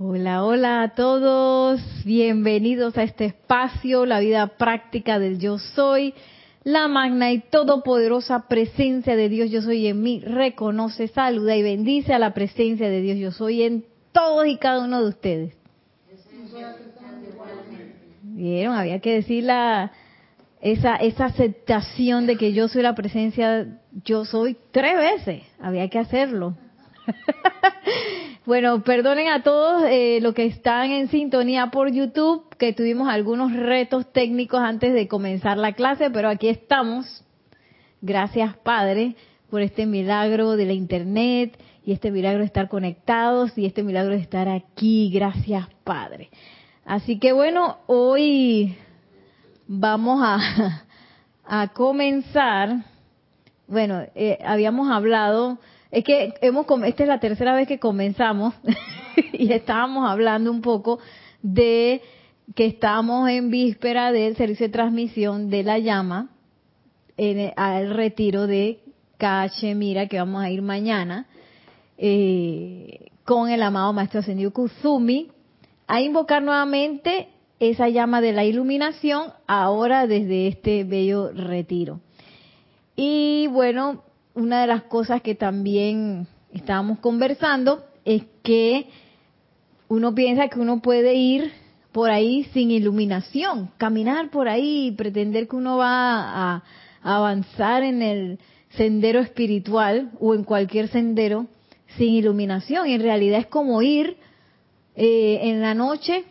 Hola, hola a todos, bienvenidos a este espacio, la vida práctica del yo soy, la magna y todopoderosa presencia de Dios yo soy en mí, reconoce, saluda y bendice a la presencia de Dios yo soy en todos y cada uno de ustedes. Vieron, había que decir la, esa, esa aceptación de que yo soy la presencia, yo soy tres veces, había que hacerlo. bueno, perdonen a todos eh, los que están en sintonía por YouTube, que tuvimos algunos retos técnicos antes de comenzar la clase, pero aquí estamos. Gracias, Padre, por este milagro de la Internet y este milagro de estar conectados y este milagro de estar aquí. Gracias, Padre. Así que bueno, hoy vamos a, comenzar. Bueno, eh, habíamos hablado es que hemos, esta es la tercera vez que comenzamos y estábamos hablando un poco de que estamos en víspera del servicio de transmisión de la llama al retiro de Cachemira que vamos a ir mañana eh, con el amado Maestro Ascendido Kuzumi a invocar nuevamente esa llama de la iluminación ahora desde este bello retiro. Y bueno, una de las cosas que también estábamos conversando es que uno piensa que uno puede ir por ahí sin iluminación, caminar por ahí y pretender que uno va a, avanzar en el sendero espiritual o en cualquier sendero sin iluminación. Y en realidad es como ir eh, en la noche,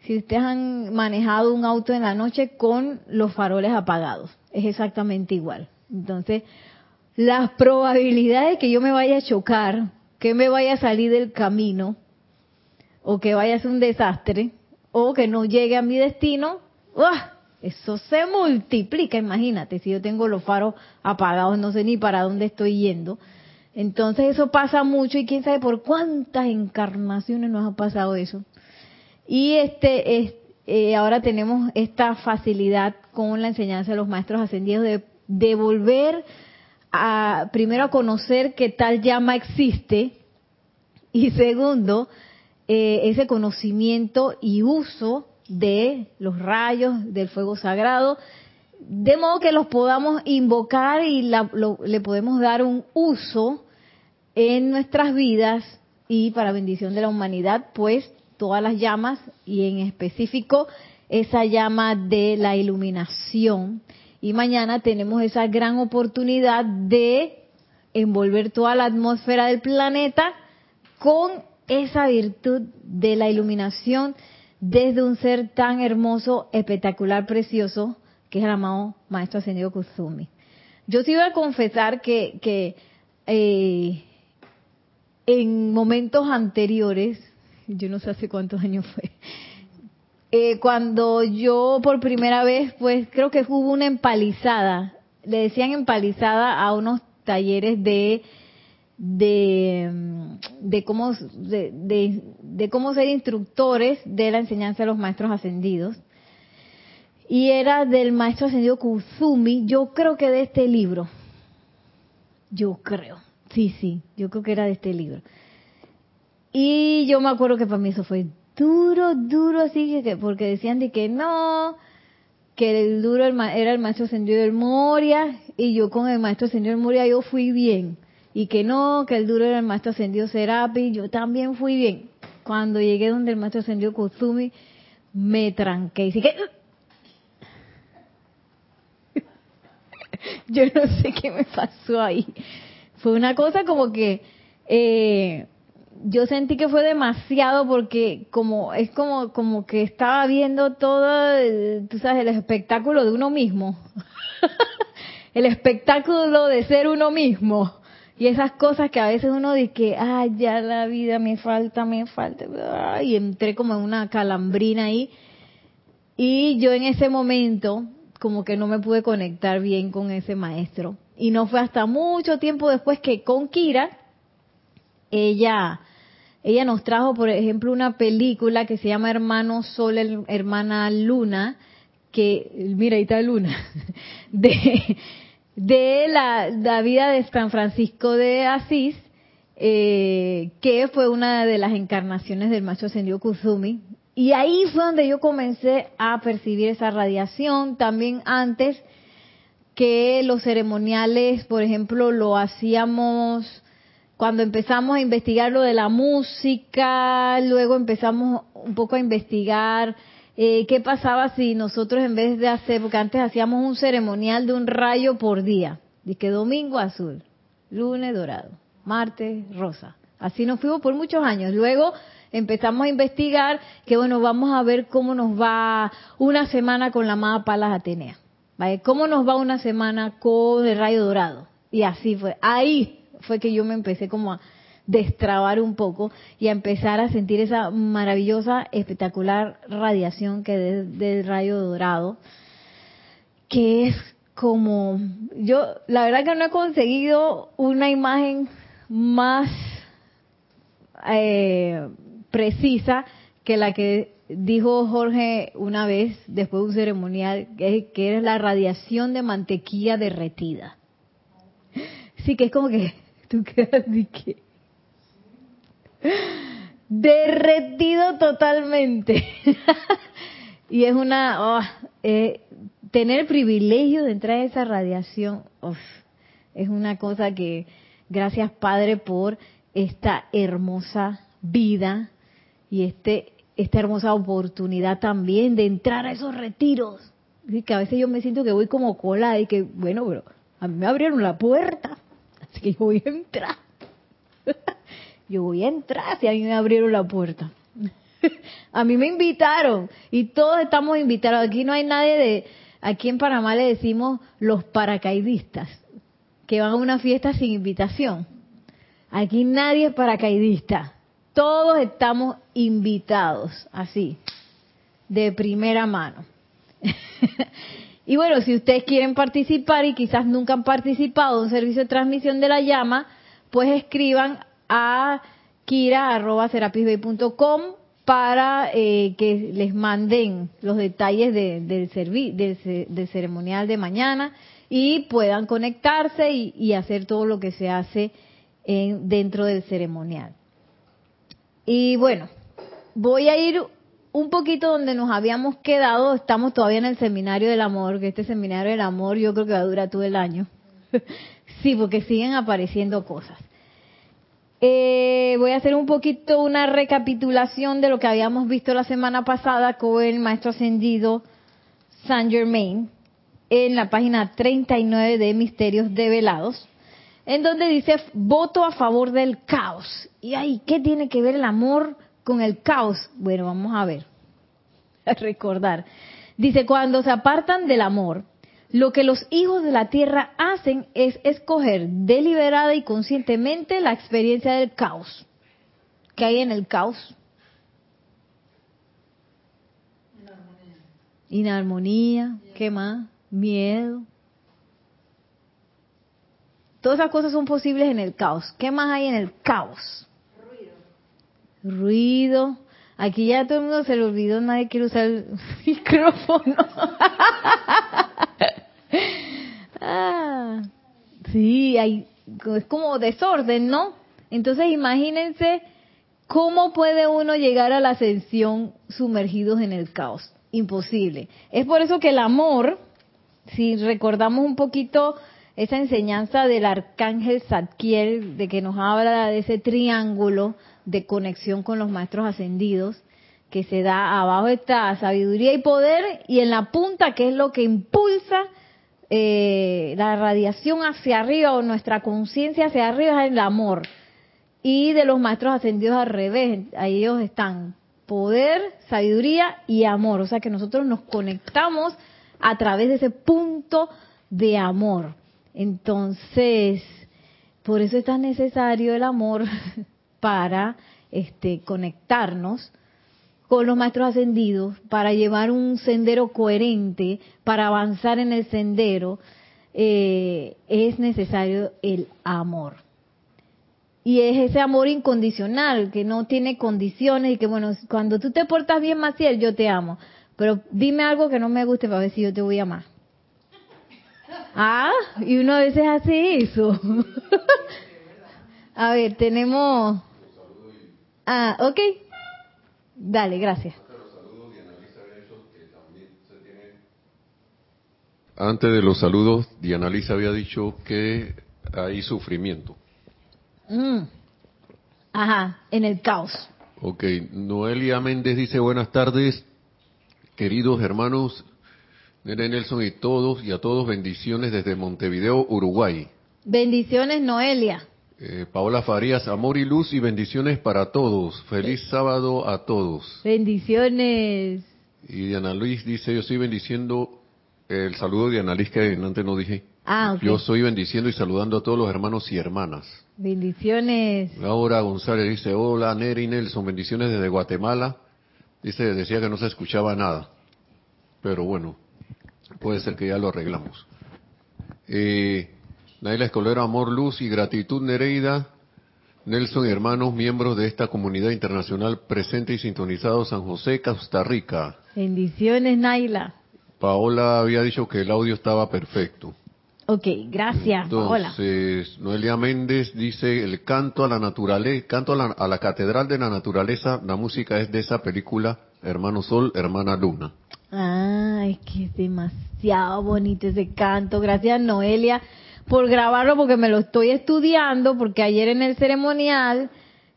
si ustedes han manejado un auto en la noche con los faroles apagados, es exactamente igual. Entonces, las probabilidades de que yo me vaya a chocar, que me vaya a salir del camino, o que vaya a ser un desastre, o que no llegue a mi destino, eso se multiplica, imagínate, si yo tengo los faros apagados, no sé ni para dónde estoy yendo. Entonces eso pasa mucho y quién sabe por cuántas encarnaciones nos ha pasado eso. Y este, eh, ahora tenemos esta facilidad con la enseñanza de los maestros ascendidos de, de volver a, primero a conocer que tal llama existe y segundo, eh, ese conocimiento y uso de los rayos del fuego sagrado, de modo que los podamos invocar y le podemos dar un uso en nuestras vidas y para bendición de la humanidad, pues todas las llamas y en específico esa llama de la iluminación y mañana tenemos esa gran oportunidad de envolver toda la atmósfera del planeta con esa virtud de la iluminación desde un ser tan hermoso, espectacular, precioso, que es el amado Maestro Ascendido Kusumi. Yo sí voy a confesar que, que eh, en momentos anteriores, yo no sé hace cuántos años fue, eh, cuando yo por primera vez, pues creo que hubo una empalizada, le decían empalizada a unos talleres de de, de cómo de, cómo ser instructores de la enseñanza de los maestros ascendidos. Y era del maestro ascendido Kusumi, yo creo que de este libro, yo creo, sí, sí, yo creo que era de este libro. Y yo me acuerdo que para mí eso fue duro, duro, así que, porque decían de que no, que el duro era el maestro del Moria, y yo con el maestro del Moria yo fui bien, y que no, que el duro era el maestro ascendido Serapi, yo también fui bien. Cuando llegué donde el maestro ascendido Kozumi, me tranqué, y que... yo no sé qué me pasó ahí. Fue una cosa como que... Eh, yo sentí que fue demasiado porque como es como como que estaba viendo todo, el, tú sabes, el espectáculo de uno mismo. el espectáculo de ser uno mismo. Y esas cosas que a veces uno dice que, ay, ya la vida me falta, me falta. Y entré como en una calambrina ahí. Y yo en ese momento como que no me pude conectar bien con ese maestro. Y no fue hasta mucho tiempo después que con Kira, ella ella nos trajo, por ejemplo, una película que se llama Hermano Sol, Hermana Luna, que, mira, ahí está Luna, de, de la, vida de San Francisco de Asís, eh, que fue una de las encarnaciones del maestro ascendido Kuzumi. Y ahí fue donde yo comencé a percibir esa radiación. También antes que los ceremoniales, por ejemplo, lo hacíamos cuando empezamos a investigar lo de la música, luego empezamos un poco a investigar eh, qué pasaba si nosotros en vez de hacer, porque antes hacíamos un ceremonial de un rayo por día, que domingo azul, lunes dorado, martes rosa. Así nos fuimos por muchos años. Luego empezamos a investigar que bueno, vamos a ver cómo nos va una semana con la amada Palas Atenea. ¿Vale? ¿Cómo nos va una semana con el rayo dorado? Y así fue. Ahí fue que yo me empecé como a destrabar un poco y a empezar a sentir esa maravillosa, espectacular radiación que es del rayo dorado, que es como, yo la verdad que no he conseguido una imagen más eh, precisa que la que dijo Jorge una vez después de un ceremonial, que, que es la radiación de mantequilla derretida. Sí, que es como que tú quedas de que derretido totalmente. y es una, oh, eh, tener el privilegio de entrar a esa radiación, es una cosa que, gracias Padre por esta hermosa vida y este esta hermosa oportunidad también de entrar a esos retiros. que a veces yo me siento que voy como cola y que, bueno, pero a mí me abrieron la puerta. Así que yo voy a entrar. Yo voy a entrar si a mí me abrieron la puerta. A mí me invitaron y todos estamos invitados. Aquí no hay nadie de, aquí en Panamá le decimos los paracaidistas, que van a una fiesta sin invitación. Aquí nadie es paracaidista. Todos estamos invitados, así, de primera mano. Y bueno, si ustedes quieren participar y quizás nunca han participado en un servicio de transmisión de la llama, pues escriban a kira.com para eh, que les manden los detalles del, del, ceremonial de mañana y puedan conectarse y, hacer todo lo que se hace en, dentro del ceremonial. Y bueno, voy a ir un poquito donde nos habíamos quedado, estamos todavía en el seminario del amor, que este seminario del amor yo creo que va a durar todo el año. sí, porque siguen apareciendo cosas. Eh, voy a hacer un poquito una recapitulación de lo que habíamos visto la semana pasada con el maestro ascendido Saint Germain en la página 39 de Misterios Develados, en donde dice voto a favor del caos. Y ay, ¿qué tiene que ver el amor con el caos? Bueno, vamos a ver, a recordar. Dice, cuando se apartan del amor, lo que los hijos de la tierra hacen es escoger deliberada y conscientemente la experiencia del caos. ¿Qué hay en el caos? Inarmonía. ¿Qué más? Miedo. Todas esas cosas son posibles en el caos. ¿Qué más hay en el caos? Ruido. Aquí ya todo el mundo se le olvidó, nadie quiere usar el micrófono. ah, sí, hay, es como desorden, ¿no? Entonces imagínense cómo puede uno llegar a la ascensión sumergidos en el caos. Imposible. Es por eso que el amor, si recordamos un poquito esa enseñanza del arcángel Zadkiel, de que nos habla de ese triángulo de conexión con los maestros ascendidos, que se da abajo está sabiduría y poder, y en la punta, que es lo que impulsa eh, la radiación hacia arriba o nuestra conciencia hacia arriba, es el amor. Y de los maestros ascendidos al revés, ahí ellos están poder, sabiduría y amor. O sea que nosotros nos conectamos a través de ese punto de amor. Entonces, por eso es tan necesario el amor para este, conectarnos con los maestros ascendidos, para llevar un sendero coherente, para avanzar en el sendero, eh, es necesario el amor. Y es ese amor incondicional, que no tiene condiciones y que, bueno, cuando tú te portas bien, Maciel, yo te amo. Pero dime algo que no me guste para ver si yo te voy a amar. Ah, y uno a veces hace eso. A ver, tenemos... Ah, ok. Dale, gracias. Antes de los saludos, Diana Lisa había dicho que hay sufrimiento. Mm. Ajá, en el caos. Ok, Noelia Méndez dice buenas tardes, queridos hermanos, Nere Nelson y todos, y a todos bendiciones desde Montevideo, Uruguay. Bendiciones, Noelia. Eh, Paola Farías, amor y luz y bendiciones para todos. Feliz sábado a todos. Bendiciones. Y Diana Luis dice, yo estoy bendiciendo el saludo de Diana Luis que antes no dije. Ah, ok. Yo estoy bendiciendo y saludando a todos los hermanos y hermanas. Bendiciones. Laura González dice, hola Neri Nelson, bendiciones desde Guatemala. Dice, decía que no se escuchaba nada. Pero bueno, puede ser que ya lo arreglamos. Eh, Naila Escolero, amor, luz y gratitud Nereida. Nelson y hermanos, miembros de esta comunidad internacional presente y sintonizado San José, Costa Rica. Bendiciones, Naila. Paola había dicho que el audio estaba perfecto. Ok, gracias, Paola. Entonces, Noelia Méndez dice, el canto a la naturaleza, canto a la, a la catedral de la naturaleza, la música es de esa película, Hermano Sol, Hermana Luna. Ah, es que es demasiado bonito ese canto. Gracias, Noelia, por grabarlo porque me lo estoy estudiando, porque ayer en el ceremonial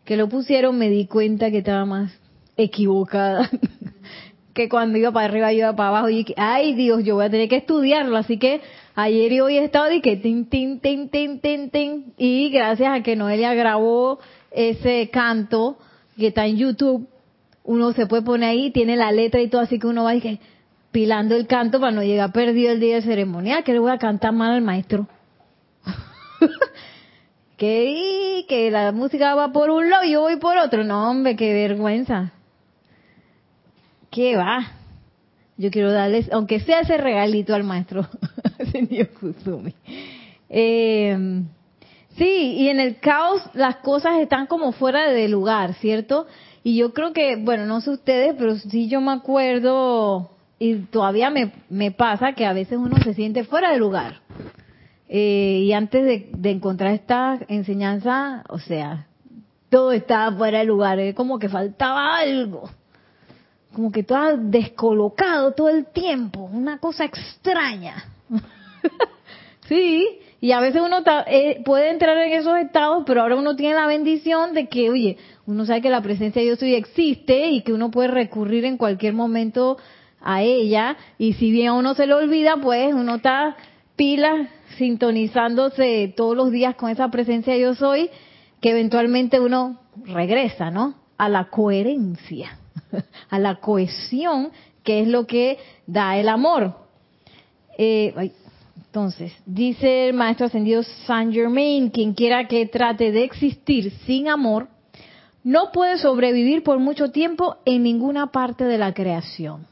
que lo pusieron me di cuenta que estaba más equivocada. que cuando iba para arriba iba para abajo y ay Dios, yo voy a tener que estudiarlo, así que ayer y hoy he estado de que tin, tin, tin, tin, tin, tin, y gracias a que Noelia grabó ese canto que está en YouTube, uno se puede poner ahí, tiene la letra y todo, así que uno va y que pilando el canto para no llegar perdido el día del ceremonial, que le voy a cantar mal al maestro. que, que la música va por un lado y yo voy por otro. No, hombre, qué vergüenza. ¿Qué va? Yo quiero darles, aunque sea ese regalito al maestro, señor Kusumi. Eh, sí, y en el caos las cosas están como fuera de lugar, ¿cierto? Y yo creo que, bueno, no sé ustedes, pero sí yo me acuerdo, y todavía me, me pasa que a veces uno se siente fuera de lugar. Eh, y antes de, encontrar esta enseñanza, o sea, todo estaba fuera de lugar, es como que faltaba algo como que todo descolocado todo el tiempo, una cosa extraña. sí, y a veces uno eh, puede entrar en esos estados, pero ahora uno tiene la bendición de que, oye, uno sabe que la presencia de Dios hoy existe y que uno puede recurrir en cualquier momento a ella, y si bien a uno se le olvida, pues uno está pila sintonizándose todos los días con esa presencia Yo soy, que eventualmente uno regresa, ¿no? A la coherencia a la cohesión, que es lo que da el amor. Eh, entonces, dice el maestro ascendido Saint Germain, quien quiera que trate de existir sin amor, no puede sobrevivir por mucho tiempo en ninguna parte de la creación.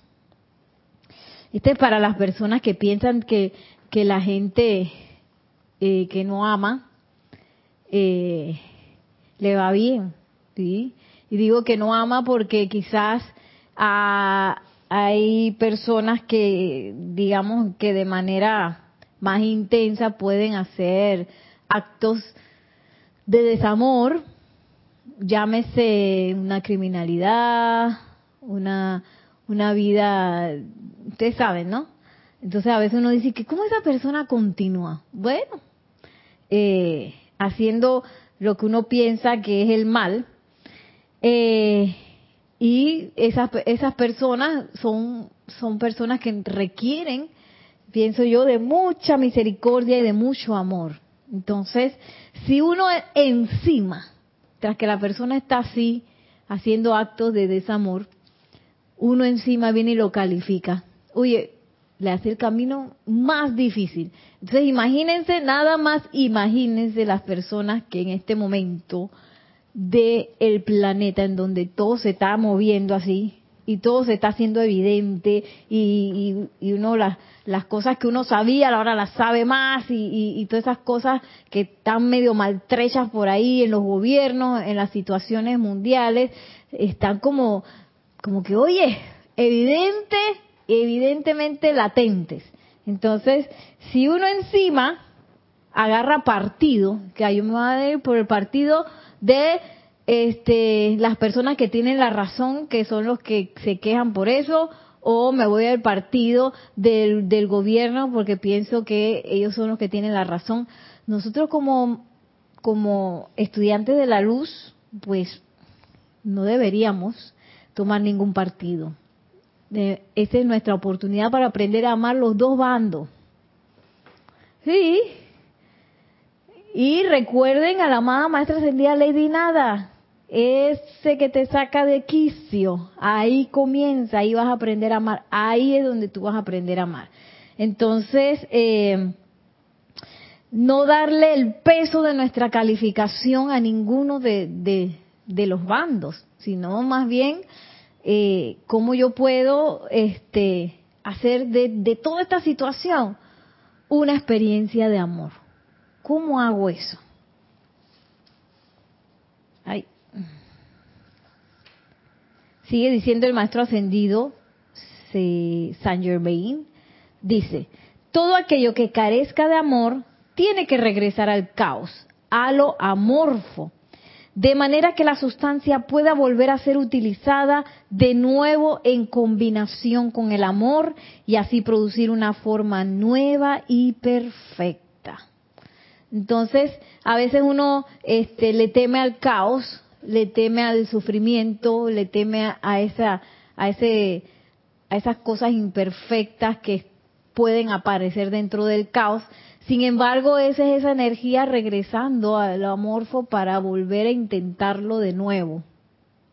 Este es para las personas que piensan que, que la gente eh, que no ama eh, le va bien, ¿sí? Y digo que no ama porque quizás hay personas que, digamos, que de manera más intensa pueden hacer actos de desamor, llámese una criminalidad, una, una vida, ustedes saben, ¿no? Entonces a veces uno dice que cómo esa persona continúa. Bueno, eh, haciendo lo que uno piensa que es el mal, eh, y esas, esas personas son, son personas que requieren, pienso yo, de mucha misericordia y de mucho amor. Entonces, si uno encima, tras que la persona está así, haciendo actos de desamor, uno encima viene y lo califica. Oye, le hace el camino más difícil. Entonces, imagínense, nada más imagínense las personas que en este momento del el planeta en donde todo se está moviendo así y todo se está haciendo evidente y, y, uno las, las cosas que uno sabía ahora las sabe más y, y, todas esas cosas que están medio maltrechas por ahí en los gobiernos, en las situaciones mundiales, están como, como que, oye, evidente, evidentemente latentes. Entonces, si uno encima agarra partido, que yo me voy a ir por el partido de este, las personas que tienen la razón, que son los que se quejan por eso, o me voy al partido del, del gobierno porque pienso que ellos son los que tienen la razón. Nosotros como, como estudiantes de la luz, pues no deberíamos tomar ningún partido. Eh, esa es nuestra oportunidad para aprender a amar los dos bandos. Sí. Y recuerden a la amada maestra ascendida Lady Nada, ese que te saca de quicio, ahí comienza, ahí vas a aprender a amar, ahí es donde tú vas a aprender a amar. Entonces, eh, no darle el peso de nuestra calificación a ninguno de, de, los bandos, sino más bien eh, cómo yo puedo este, hacer de, de toda esta situación una experiencia de amor. ¿Cómo hago eso? Ay, Sigue diciendo el maestro ascendido Saint Germain, dice, todo aquello que carezca de amor tiene que regresar al caos, a lo amorfo, de manera que la sustancia pueda volver a ser utilizada de nuevo en combinación con el amor y así producir una forma nueva y perfecta. Entonces, a veces uno este, le teme al caos, le teme al sufrimiento, le teme a, esa, a, ese, a esas cosas imperfectas que pueden aparecer dentro del caos. Sin embargo, esa es esa energía regresando al amorfo para volver a intentarlo de nuevo.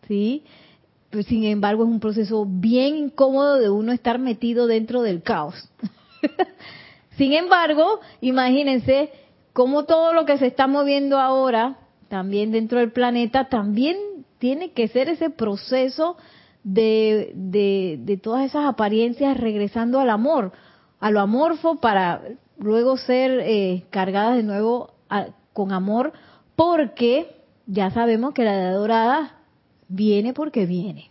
¿Sí? Sin embargo, es un proceso bien incómodo de uno estar metido dentro del caos. sin embargo, imagínense cómo todo lo que se está moviendo ahora también dentro del planeta, también tiene que ser ese proceso de, de, todas esas apariencias regresando al amor, a lo amorfo para luego ser eh, cargadas de nuevo con amor, porque ya sabemos que la edad dorada viene porque viene.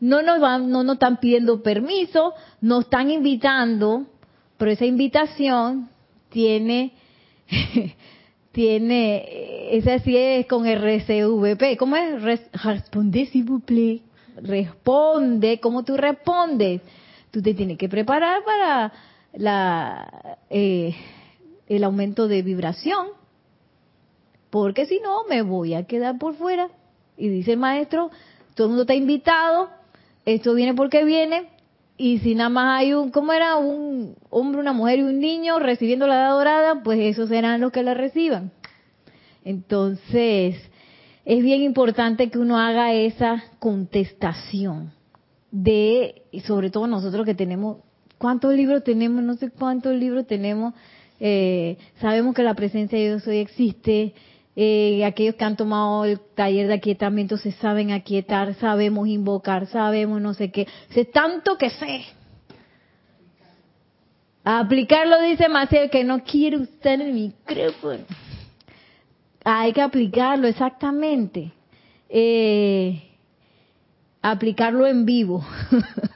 No nos, van, no nos están pidiendo permiso, nos están invitando, pero esa invitación tiene tiene, esa sí es con RCVP. ¿Cómo es? Responde, vous plaît. Responde, ¿cómo tú respondes? Tú te tienes que preparar para la, eh, el aumento de vibración, porque si no me voy a quedar por fuera. Y dice el maestro, todo el mundo está invitado, esto viene porque viene, y si nada más hay un, ¿cómo era? Un hombre, una mujer y un niño recibiendo la edad dorada, pues esos serán los que la reciban. Entonces, es bien importante que uno haga esa contestación de, sobre todo nosotros que tenemos, ¿cuántos libros tenemos? No sé cuántos libros tenemos. Eh, sabemos que la presencia de Dios hoy existe, eh, aquellos que han tomado el taller de aquietamiento se saben aquietar, sabemos invocar, sabemos no sé qué, sé tanto que sé. aplicarlo dice Maciel que no quiere usted el micrófono. Hay que aplicarlo exactamente. Eh, aplicarlo en vivo.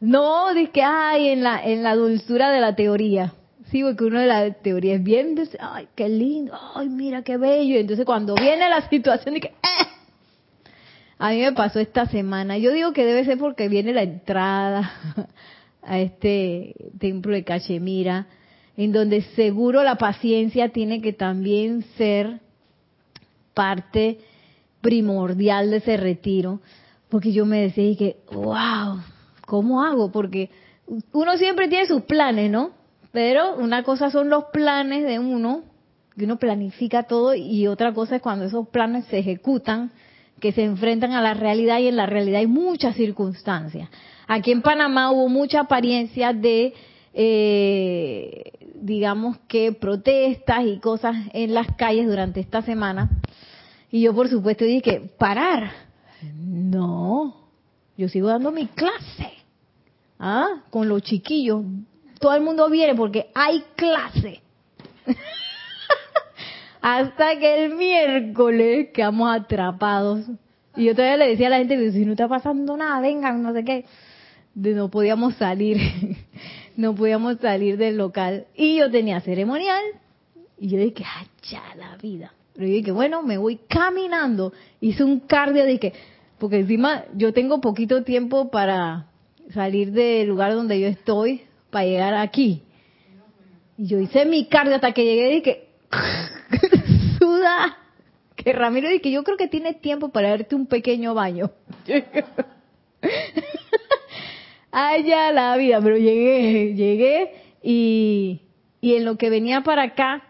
no de que hay en la en la dulzura de la teoría. Sí, porque uno de las teorías es bien, ay, qué lindo, ay, mira qué bello. Entonces cuando viene la situación que, ¡eh! A mí me pasó esta semana. Yo digo que debe ser porque viene la entrada a este templo de Cachemira, en donde seguro la paciencia tiene que también ser parte primordial de ese retiro. Porque yo me decía que, wow, ¿cómo hago? Porque uno siempre tiene sus planes, ¿no? Pero una cosa son los planes de uno, que uno planifica todo, y otra cosa es cuando esos planes se ejecutan, que se enfrentan a la realidad y en la realidad hay muchas circunstancias. Aquí en Panamá hubo mucha apariencia de, eh, digamos que protestas y cosas en las calles durante esta semana. Y yo por supuesto dije, parar. No, yo sigo dando mi clase. ¿Ah? Con los chiquillos todo el mundo viene porque hay clase. Hasta que el miércoles quedamos atrapados. Y yo todavía le decía a la gente, si no está pasando nada, vengan, no sé qué. No podíamos salir, no podíamos salir del local. Y yo tenía ceremonial Y yo dije, ay, ya la vida. Pero yo dije, bueno, me voy caminando. Hice un cardio de que, porque encima yo tengo poquito tiempo para salir del lugar donde yo estoy para llegar aquí. Y yo hice mi cardio hasta que llegué y que suda. Que Ramiro que yo creo que tiene tiempo para darte un pequeño baño. Ya la vida, pero llegué, llegué y, y en lo que venía para acá,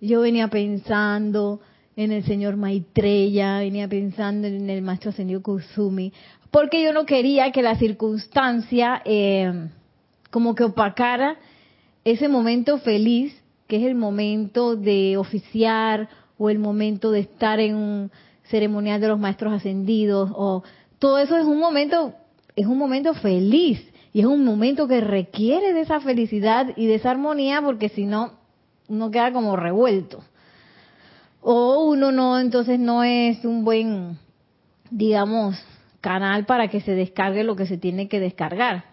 yo venía pensando en el señor Maitreya, venía pensando en el maestro ascendido Kusumi, porque yo no quería que la circunstancia eh, como que opacara ese momento feliz, que es el momento de oficiar o el momento de estar en un ceremonial de los maestros ascendidos o todo eso es un momento es un momento feliz y es un momento que requiere de esa felicidad y de esa armonía porque si no uno queda como revuelto. O uno no entonces no es un buen digamos canal para que se descargue lo que se tiene que descargar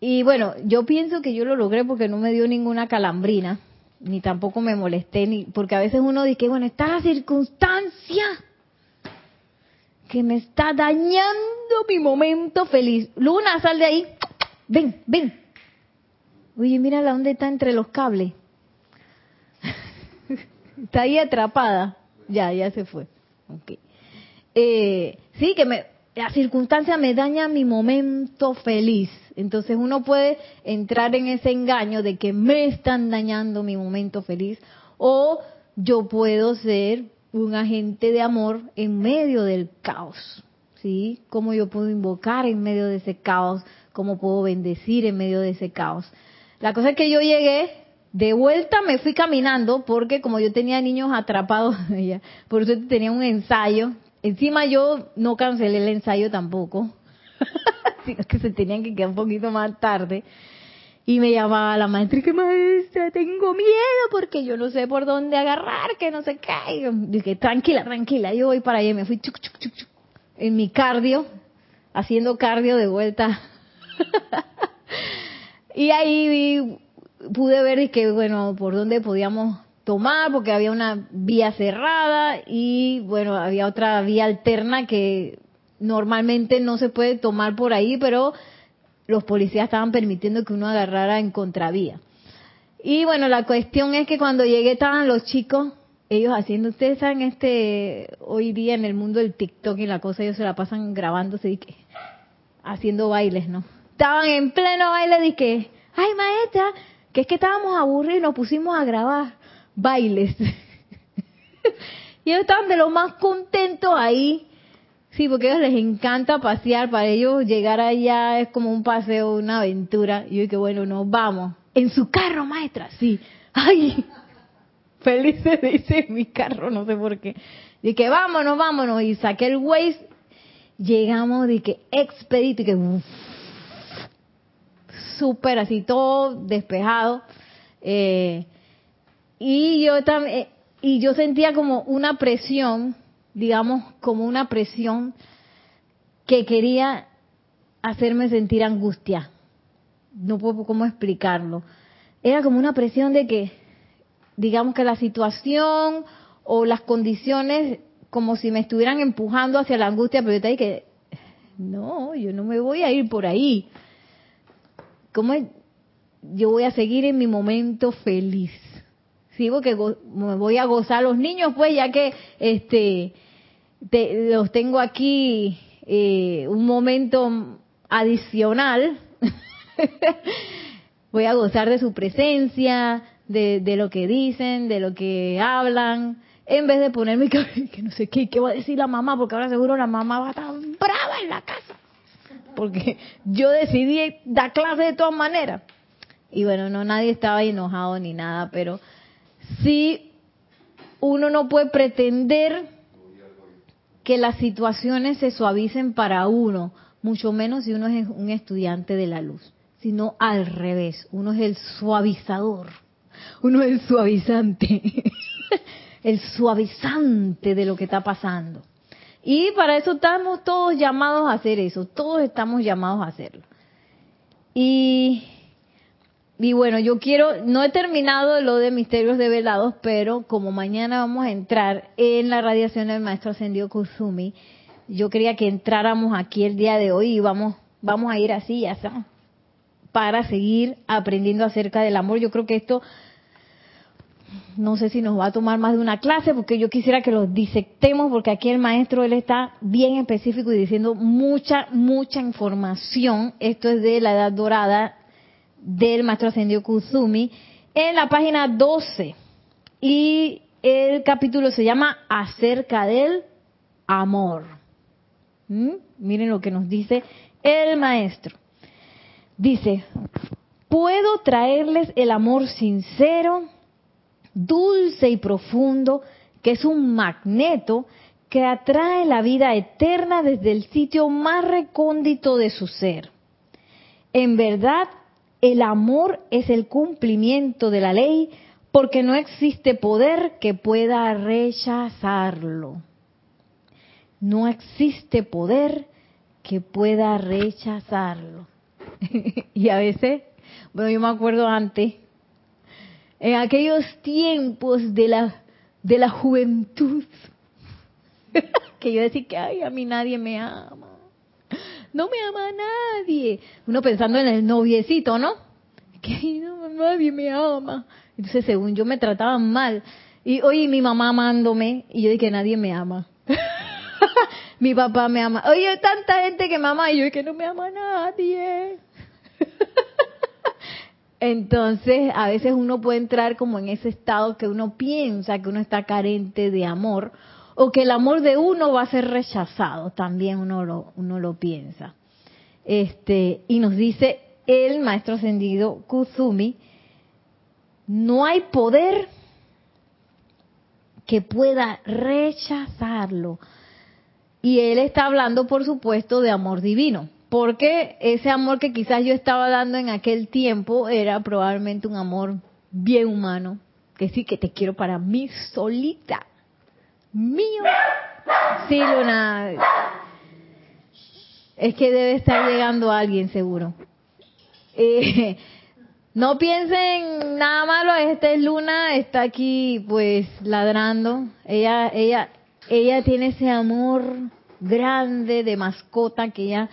y bueno yo pienso que yo lo logré porque no me dio ninguna calambrina ni tampoco me molesté ni porque a veces uno dice bueno esta circunstancia que me está dañando mi momento feliz. Luna, sal de ahí. Ven, ven. Oye, mira dónde está entre los cables. está ahí atrapada. Ya, ya se fue. Eh, sí, que me, la circunstancia me daña mi momento feliz. Entonces uno puede entrar en ese engaño de que me están dañando mi momento feliz o yo puedo ser un agente de amor en medio del caos. ¿Sí? ¿Cómo yo puedo invocar en medio de ese caos? ¿Cómo puedo bendecir en medio de ese caos? La cosa es que yo llegué, de vuelta me fui caminando porque como yo tenía niños atrapados, por eso tenía un ensayo. Encima yo no cancelé el ensayo tampoco, sino que se tenían que quedar un poquito más tarde. Y me llamaba la maestra y que maestra, tengo miedo porque yo no sé por dónde agarrar, que no se caiga. Dije, tranquila, tranquila, yo voy para allá. Y me fui chuc, chuc, chuc, chuc, en mi cardio, haciendo cardio de vuelta. y ahí vi, pude ver que, bueno, por dónde podíamos tomar, porque había una vía cerrada y, bueno, había otra vía alterna que normalmente no se puede tomar por ahí, pero los policías estaban permitiendo que uno agarrara en contravía. Y bueno, la cuestión es que cuando llegué estaban los chicos, ellos haciendo, ustedes saben, este, hoy día en el mundo del TikTok y la cosa, ellos se la pasan grabándose y haciendo bailes, ¿no? Estaban en pleno baile de que, ay maestra, que es que estábamos aburridos y nos pusimos a grabar bailes. y ellos estaban de lo más contentos ahí, Sí, porque a ellos les encanta pasear, para ellos llegar allá es como un paseo, una aventura. Y yo dije, bueno, nos vamos. En su carro, maestra, sí. Ay, feliz se dice mi carro, no sé por qué. Dije, vámonos, vámonos. Y saqué el Waze, llegamos, dije, expedito, y que súper así, todo despejado. Eh, y yo también, y yo sentía como una presión digamos, como una presión que quería hacerme sentir angustia. No puedo cómo explicarlo. Era como una presión de que, digamos que la situación o las condiciones como si me estuvieran empujando hacia la angustia, pero yo te que no, yo no me voy a ir por ahí. ¿Cómo es? Yo voy a seguir en mi momento feliz. Sí, porque me voy a gozar los niños, pues, ya que este los tengo aquí eh, un momento adicional. Voy a gozar de su presencia, de, lo que dicen, de lo que hablan, en vez de ponerme que, que no sé qué, qué va a decir la mamá, porque ahora seguro la mamá va a estar brava en la casa. Porque yo decidí dar clase de todas maneras. Y bueno, no nadie estaba enojado ni nada, pero sí uno no puede pretender que las situaciones se suavicen para uno, mucho menos si uno es un estudiante de la luz, sino al revés, uno es el suavizador, uno es el suavizante, el suavizante de lo que está pasando. Y para eso estamos todos llamados a hacer eso, todos estamos llamados a hacerlo. Y y bueno, yo quiero, no he terminado lo de misterios develados, pero como mañana vamos a entrar en la radiación del maestro ascendido Kusumi, yo quería que entráramos aquí el día de hoy y vamos, vamos a ir así, ya para seguir aprendiendo acerca del amor. Yo creo que esto, no sé si nos va a tomar más de una clase, porque yo quisiera que lo disectemos, porque aquí el maestro, él está bien específico y diciendo mucha, mucha información. Esto es de la Edad Dorada del maestro ascendido Kusumi en la página 12 y el capítulo se llama acerca del amor. ¿Mm? Miren lo que nos dice el maestro. Dice, puedo traerles el amor sincero, dulce y profundo, que es un magneto que atrae la vida eterna desde el sitio más recóndito de su ser. En verdad, el amor es el cumplimiento de la ley porque no existe poder que pueda rechazarlo. No existe poder que pueda rechazarlo. y a veces, bueno, yo me acuerdo antes, en aquellos tiempos de la, de la juventud, que yo decía que, ay, a mí nadie me ama no me ama nadie. Uno pensando en el noviecito, ¿no? Que no, nadie me ama. Entonces, según yo, me trataban mal. Y oye, mi mamá amándome, y yo dije nadie me ama. mi papá me ama. Oye, tanta gente que me ama, y yo que no me ama nadie. Entonces, a veces uno puede entrar como en ese estado que uno piensa que uno está carente de amor o que el amor de uno va a ser rechazado, también uno lo, uno lo piensa. Este, y nos dice el maestro ascendido Kuzumi, no hay poder que pueda rechazarlo. Y él está hablando, por supuesto, de amor divino, porque ese amor que quizás yo estaba dando en aquel tiempo era probablemente un amor bien humano, que sí que te quiero para mí solita mío. Sí, Luna. Es que debe estar llegando alguien, seguro. Eh, no piensen nada malo, esta es Luna, está aquí pues ladrando. Ella, ella, ella tiene ese amor grande de mascota que ella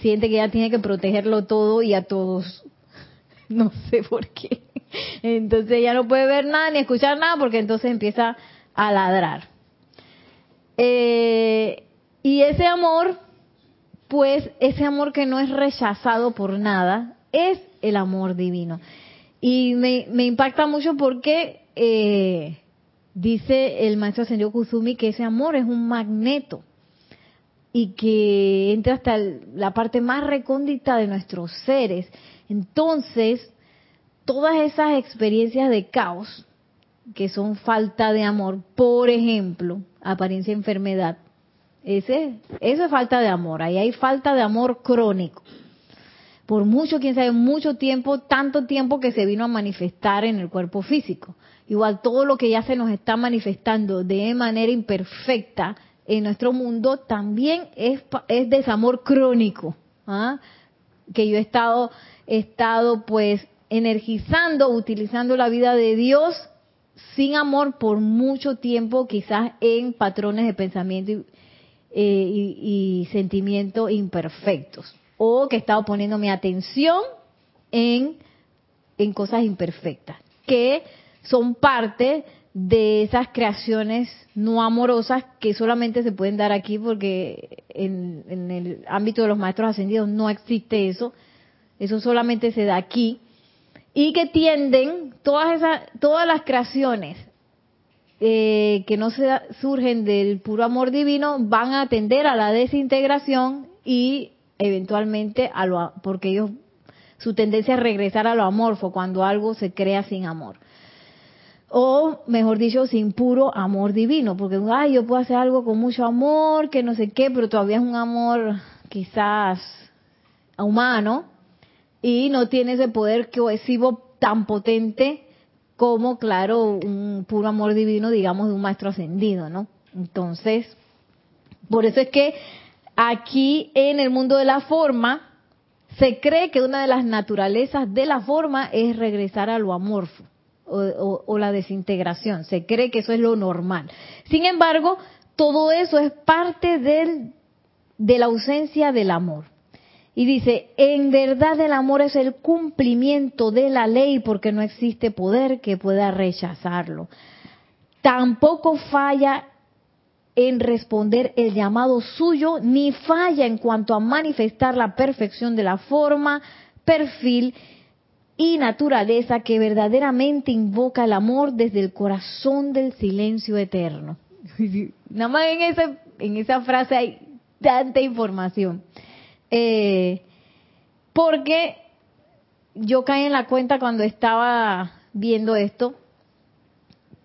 siente que ella tiene que protegerlo todo y a todos. No sé por qué. Entonces ella no puede ver nada ni escuchar nada porque entonces empieza a ladrar. Eh, y ese amor, pues ese amor que no es rechazado por nada, es el amor divino. Y me, impacta mucho porque eh, dice el maestro Ascendido Kusumi que ese amor es un magneto y que entra hasta la parte más recóndita de nuestros seres. Entonces, todas esas experiencias de caos, que son falta de amor, por ejemplo, apariencia enfermedad. Ese, eso es falta de amor, ahí hay falta de amor crónico. Por mucho, quién sabe, mucho tiempo, tanto tiempo que se vino a manifestar en el cuerpo físico. Igual todo lo que ya se nos está manifestando de manera imperfecta en nuestro mundo también es, es desamor crónico. ¿ah? Que yo he estado, he estado pues energizando, utilizando la vida de Dios sin amor por mucho tiempo, quizás en patrones de pensamiento y, eh, sentimiento imperfectos. O que he estado poniendo mi atención en, en cosas imperfectas, que son parte de esas creaciones no amorosas que solamente se pueden dar aquí porque en, en, el ámbito de los maestros ascendidos no existe eso, eso solamente se da aquí y que tienden todas esas todas las creaciones eh, que no se surgen del puro amor divino van a tender a la desintegración y eventualmente a lo porque ellos su tendencia es regresar a lo amorfo cuando algo se crea sin amor. O mejor dicho sin puro amor divino porque ay yo puedo hacer algo con mucho amor que no sé qué pero todavía es un amor quizás humano y no tiene ese poder cohesivo tan potente como, claro, un puro amor divino, digamos, de un maestro ascendido, ¿no? Entonces, por eso es que aquí en el mundo de la forma Se cree que una de las naturalezas de la forma es regresar a lo amorfo o, la desintegración. Se cree que eso es lo normal. Sin embargo, todo eso es parte del, de la ausencia del amor. Y dice, en verdad el amor es el cumplimiento de la ley porque no existe poder que pueda rechazarlo. Tampoco falla en responder el llamado suyo, ni falla en cuanto a manifestar la perfección de la forma, perfil y naturaleza que verdaderamente invoca el amor desde el corazón del silencio eterno. Nada más en esa, en esa frase hay tanta información. Eh, porque yo caí en la cuenta cuando estaba viendo esto,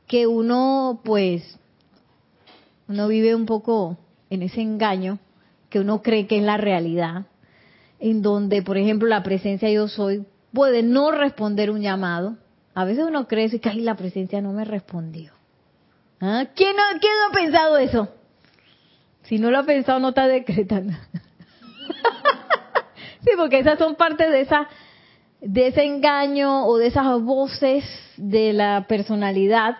que uno pues uno vive un poco en ese engaño que uno cree que es la realidad, en donde, por ejemplo, la presencia yo soy puede no responder un llamado. A veces uno cree que ahí la presencia no me respondió. ¿Ah? ¿Quién, no, ¿Quién no ha pensado eso? Si no lo ha pensado, no está decretando. Sí, porque esas son partes de esa de ese engaño o de esas voces de la personalidad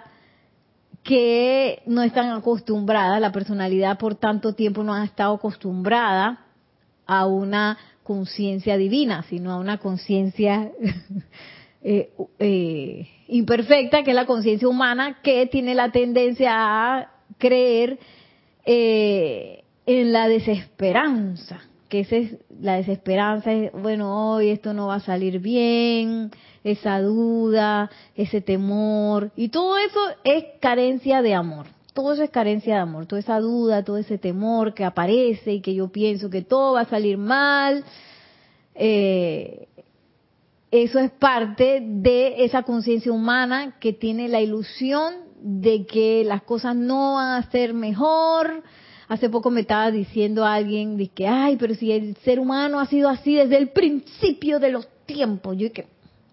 que no están acostumbradas, la personalidad por tanto tiempo no ha estado acostumbrada a una conciencia divina, sino a una conciencia eh, eh, imperfecta, que es la conciencia humana, que tiene la tendencia a creer eh, en la desesperanza, que esa es la desesperanza, es, bueno, hoy esto no va a salir bien, esa duda, ese temor, y todo eso es carencia de amor. Todo eso es carencia de amor, toda esa duda, todo ese temor que aparece y que yo pienso que todo va a salir mal. Eh, eso es parte de esa conciencia humana que tiene la ilusión de que las cosas no van a ser mejor. Hace poco me estaba diciendo alguien de que, ay, pero si el ser humano ha sido así desde el principio de los tiempos. Yo que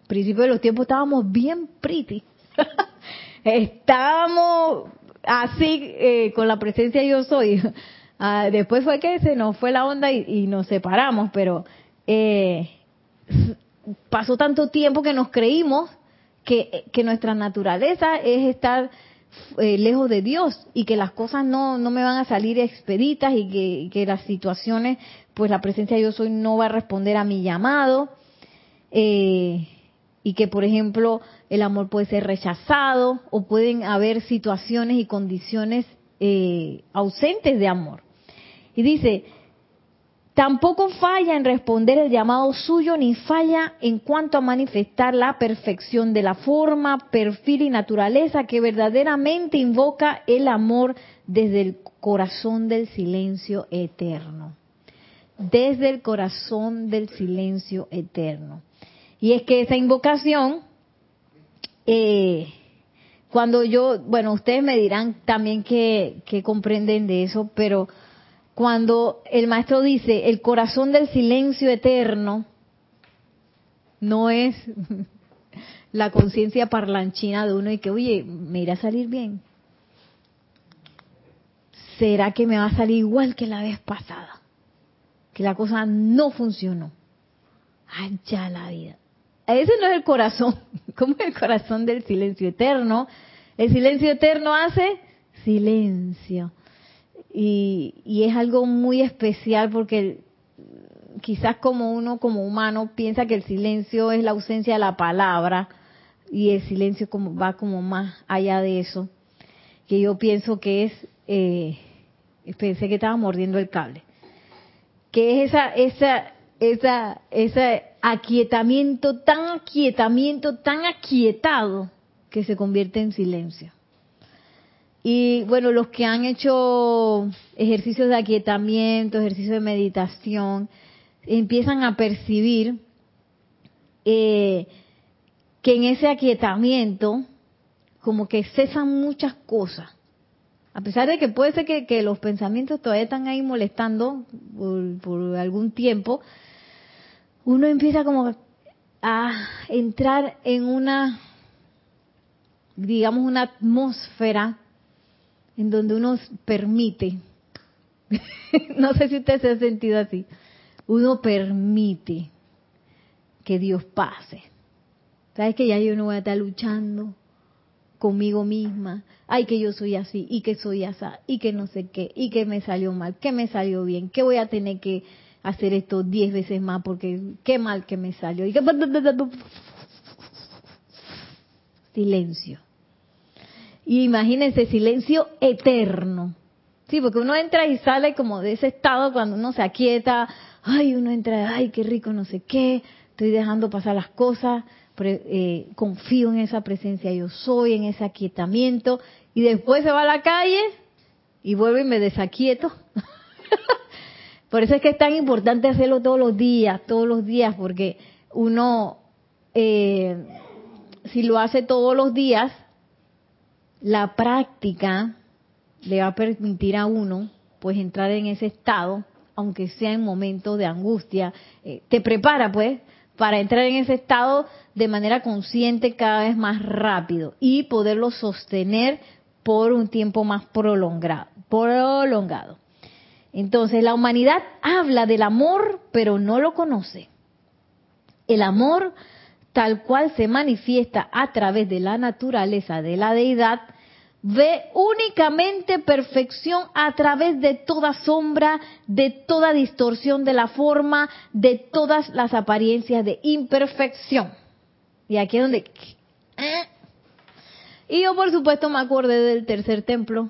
principio de los tiempos estábamos bien pretty. estábamos así eh, con la presencia yo soy. Ah, después fue que se nos fue la onda y, nos separamos, pero eh, pasó tanto tiempo que nos creímos que, nuestra naturaleza es estar eh, lejos de Dios y que las cosas no, no me van a salir expeditas y que, que, las situaciones, pues la presencia de yo soy no va a responder a mi llamado. Eh, y que, por ejemplo, el amor puede ser rechazado o pueden haber situaciones y condiciones eh, ausentes de amor. Y dice, tampoco falla en responder el llamado suyo ni falla en cuanto a manifestar la perfección de la forma, perfil y naturaleza que verdaderamente invoca el amor desde el corazón del silencio eterno. Desde el corazón del silencio eterno. Y es que esa invocación, eh, cuando yo, bueno, ustedes me dirán también que, que comprenden de eso, pero cuando el maestro dice el corazón del silencio eterno, no es la conciencia parlanchina de uno y que, oye, me irá a salir bien. ¿Será que me va a salir igual que la vez pasada? Que la cosa no funcionó. Ay, ya la vida. Ese no es el corazón, como el corazón del silencio eterno. El silencio eterno hace silencio. Y, es algo muy especial porque quizás como uno, como humano, piensa que el silencio es la ausencia de la palabra y el silencio como, va como más allá de eso. Que yo pienso que es, eh, pensé que estaba mordiendo el cable, que es esa, esa, esa, esa aquietamiento, tan aquietamiento, tan aquietado que se convierte en silencio. Y bueno, los que han hecho ejercicios de aquietamiento, ejercicios de meditación, empiezan a percibir eh, que en ese aquietamiento como que cesan muchas cosas. A pesar de que puede ser que, los pensamientos todavía están ahí molestando por algún tiempo, uno empieza como a entrar en una, digamos, una atmósfera en donde uno permite, no sé si usted se ha sentido así, uno permite, que Dios pase. Sabes que ya yo no voy a estar luchando conmigo misma, ay que yo soy así y que soy así y que no sé qué y que me salió mal, que me salió bien, que voy a tener que hacer esto diez veces más porque qué mal que me salió. Y que... Silencio. Y imagínense, silencio eterno. Sí, porque uno entra y sale como de ese estado cuando uno se aquieta, ay, uno entra, ay, qué rico, no sé qué, estoy dejando pasar las cosas, eh, confío en esa presencia, yo soy, en ese aquietamiento, y después se va a la calle y vuelve y me desaquieto. Por eso es que es tan importante hacerlo todos los días, todos los días, porque uno, eh, si lo hace todos los días, la práctica le va a permitir a uno pues entrar en ese estado, aunque sea en momentos de angustia, eh, te prepara pues para entrar en ese estado de manera consciente cada vez más rápido y poderlo sostener por un tiempo más prolongado. prolongado. Entonces, la humanidad habla del amor, pero no lo conoce. El amor, tal cual se manifiesta a través de la naturaleza de la deidad, ve únicamente perfección a través de toda sombra, de toda distorsión de la forma, de todas las apariencias de imperfección. Y aquí es donde... ¿eh? Y yo por supuesto me acordé del tercer templo.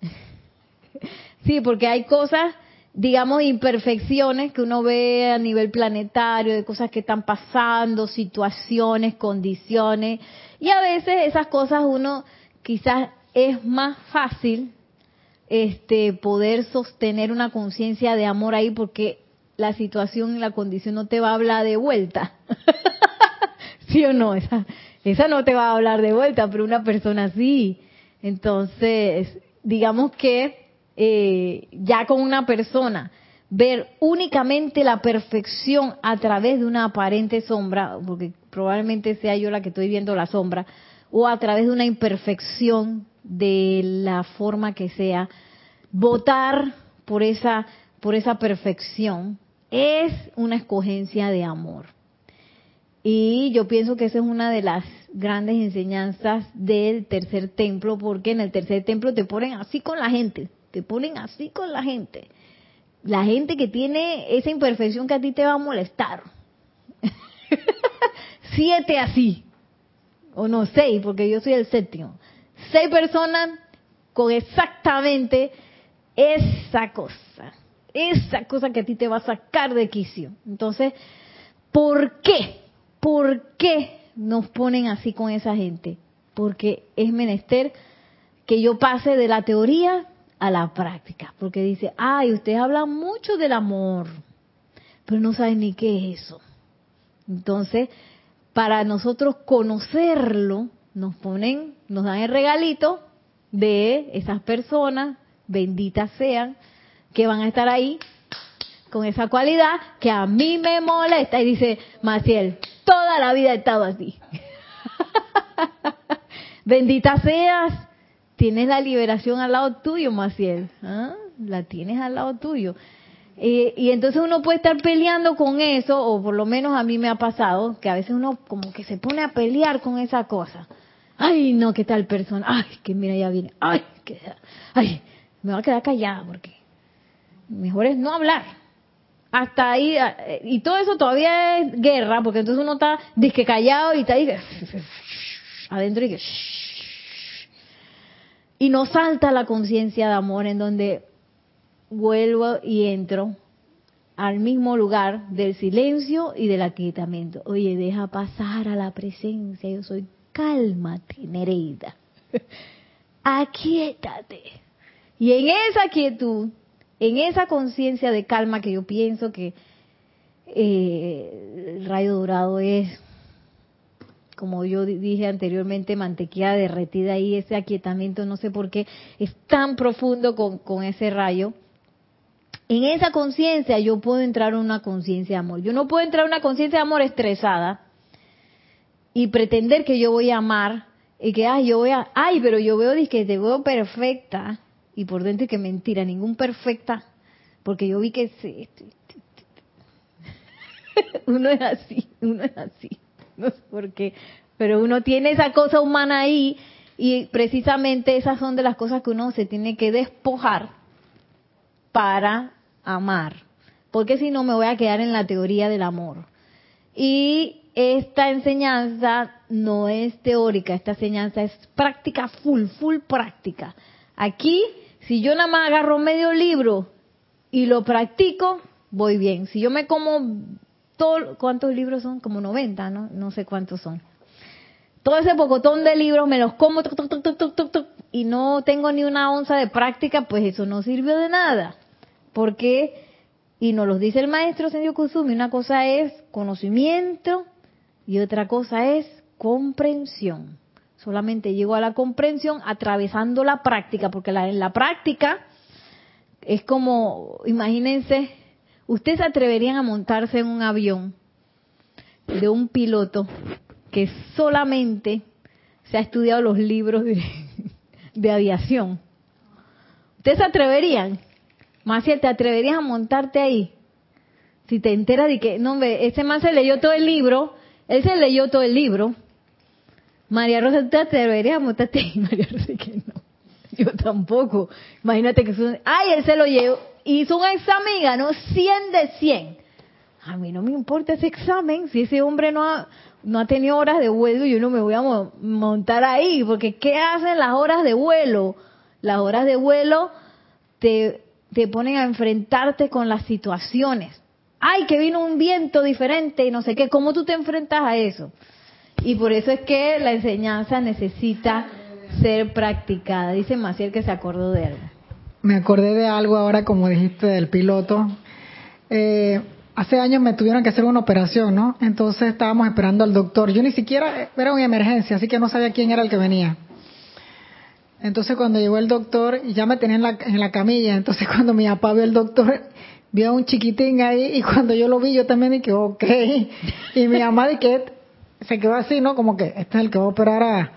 sí, porque hay cosas, digamos, imperfecciones que uno ve a nivel planetario, de cosas que están pasando, situaciones, condiciones. Y a veces esas cosas uno quizás es más fácil este poder sostener una conciencia de amor ahí porque la situación y la condición no te va a hablar de vuelta. ¿Sí o no? Esa, esa no te va a hablar de vuelta, pero una persona sí. Entonces, digamos que eh, ya con una persona, ver únicamente la perfección a través de una aparente sombra, porque probablemente sea yo la que estoy viendo la sombra, o a través de una imperfección de la forma que sea, votar por esa, por esa perfección es una escogencia de amor. Y yo pienso que esa es una de las grandes enseñanzas del tercer templo, porque en el tercer templo te ponen así con la gente, te ponen así con la gente. La gente que tiene esa imperfección que a ti te va a molestar. Siete así, o no seis, porque yo soy el séptimo seis personas con exactamente esa cosa, esa cosa que a ti te va a sacar de quicio. Entonces, ¿por qué? ¿Por qué nos ponen así con esa gente? Porque es menester que yo pase de la teoría a la práctica. Porque dice, ay, ustedes hablan mucho del amor, pero no saben ni qué es eso. Entonces, para nosotros conocerlo, nos ponen, nos dan el regalito de esas personas, benditas sean, que van a estar ahí con esa cualidad que a mí me molesta. Y dice, Maciel, toda la vida he estado así. Bendita seas, tienes la liberación al lado tuyo, Maciel. ¿ah? La tienes al lado tuyo. y entonces uno puede estar peleando con eso, o por lo menos a mí me ha pasado, que a veces uno como que se pone a pelear con esa cosa ay, no, qué tal persona, ay, que mira, ya viene, ay, que, ay, me voy a quedar callada porque mejor es no hablar. Hasta ahí, eh, y todo eso todavía es guerra, porque entonces uno está disque callado y está ahí adentro y que y no salta la conciencia de amor en donde vuelvo y entro al mismo lugar del silencio y del aquietamiento. Oye, deja pasar a la presencia, yo soy cálmate, Nereida. Aquietate. Y en esa quietud, en esa conciencia de calma que yo pienso que eh, el rayo dorado es, como yo dije anteriormente, mantequilla derretida y ese aquietamiento, no sé por qué, es tan profundo con, ese rayo. En esa conciencia yo puedo entrar en una conciencia de amor. Yo no puedo entrar en una conciencia de amor estresada, y pretender que yo voy a amar y que ay yo voy a ay pero yo veo que te veo perfecta y por dentro que mentira ningún perfecta porque yo vi que sí, uno es así, uno es así. No sé por. Pero uno tiene esa cosa humana ahí y precisamente esas son de las cosas que uno se tiene que despojar para amar. Porque si no me voy a quedar en la teoría del amor. Y esta enseñanza no es teórica, esta enseñanza es práctica full, full práctica. Aquí, si yo nada más agarro medio libro y lo practico, voy bien. Si yo me como ¿cuántos libros son? Como 90, ¿no? No sé cuántos son. Todo ese pocotón de libros me los como y no tengo ni una onza de práctica, pues eso no sirvió de nada. Porque, y nos los dice el maestro Sendio Kusumi, una cosa es conocimiento y otra cosa es comprensión. Solamente llego a la comprensión atravesando la práctica, porque la, en la práctica es como, imagínense, ustedes atreverían a montarse en un avión de un piloto que solamente se ha estudiado los libros de, aviación. ¿Ustedes se atreverían? Maciel, ¿te atreverías a montarte ahí? Si te enteras de que, no, ese man se leyó todo el libro, él se leyó todo el libro. María Rosa, ¿te atreverías a montarte ahí? María Rosa, que no. Yo tampoco. Imagínate que... Son, ay, él se lo llevó. Hizo un examen y ganó 100 de 100. A mí no me importa ese examen. Si ese hombre no ha, no ha tenido horas de vuelo, yo no me voy a montar ahí. Porque ¿qué hacen las horas de vuelo? Las horas de vuelo te te ponen a enfrentarte con las situaciones. Ay, que vino un viento diferente y no sé qué. ¿Cómo tú te enfrentas a eso? Y por eso es que la enseñanza necesita ser practicada. Dice Maciel que se acordó de algo. Me acordé de algo ahora, como dijiste, del piloto. Eh, hace años me tuvieron que hacer una operación, ¿no? Entonces estábamos esperando al doctor. Yo ni siquiera, era una emergencia, así que no sabía quién era el que venía. Entonces cuando llegó el doctor, ya me tenía en la, en la camilla, entonces cuando mi papá vio el doctor, vio a un chiquitín ahí y cuando yo lo vi yo también dije, ok. Y mi mamá que se quedó así, ¿no? Como que este es el que va a operar a...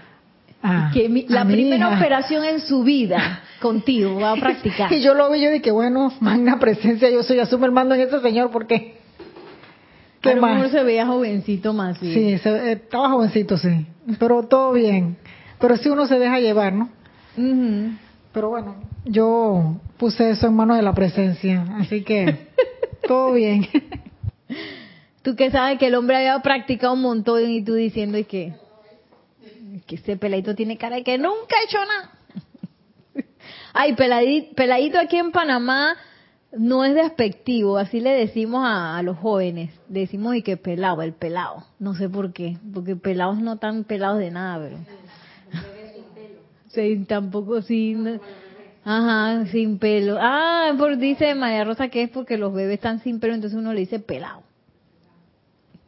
a que la primera operación en su vida contigo, va a practicar. y yo lo vi, yo dije, bueno, magna presencia, yo soy, asumo el mando en ese señor, porque... ¿Qué más? se veía jovencito más Sí, estaba jovencito, sí. Pero todo bien. Pero si uno se deja llevar, ¿no? Pero bueno, yo puse eso en manos de la presencia, así que todo bien. Tú que sabes que el hombre había practicado un montón y tú diciendo y que, que ese peladito tiene cara de que nunca ha hecho nada. Ay, peladito, peladito aquí en Panamá no es despectivo, así le decimos a, a, los jóvenes, decimos y que pelado, el pelado, no sé por qué, porque pelados no tan pelados de nada, pero Sí, tampoco sin... Ajá, sin pelo. Ah, por, dice María Rosa que es porque los bebés están sin pelo, entonces uno le dice pelado.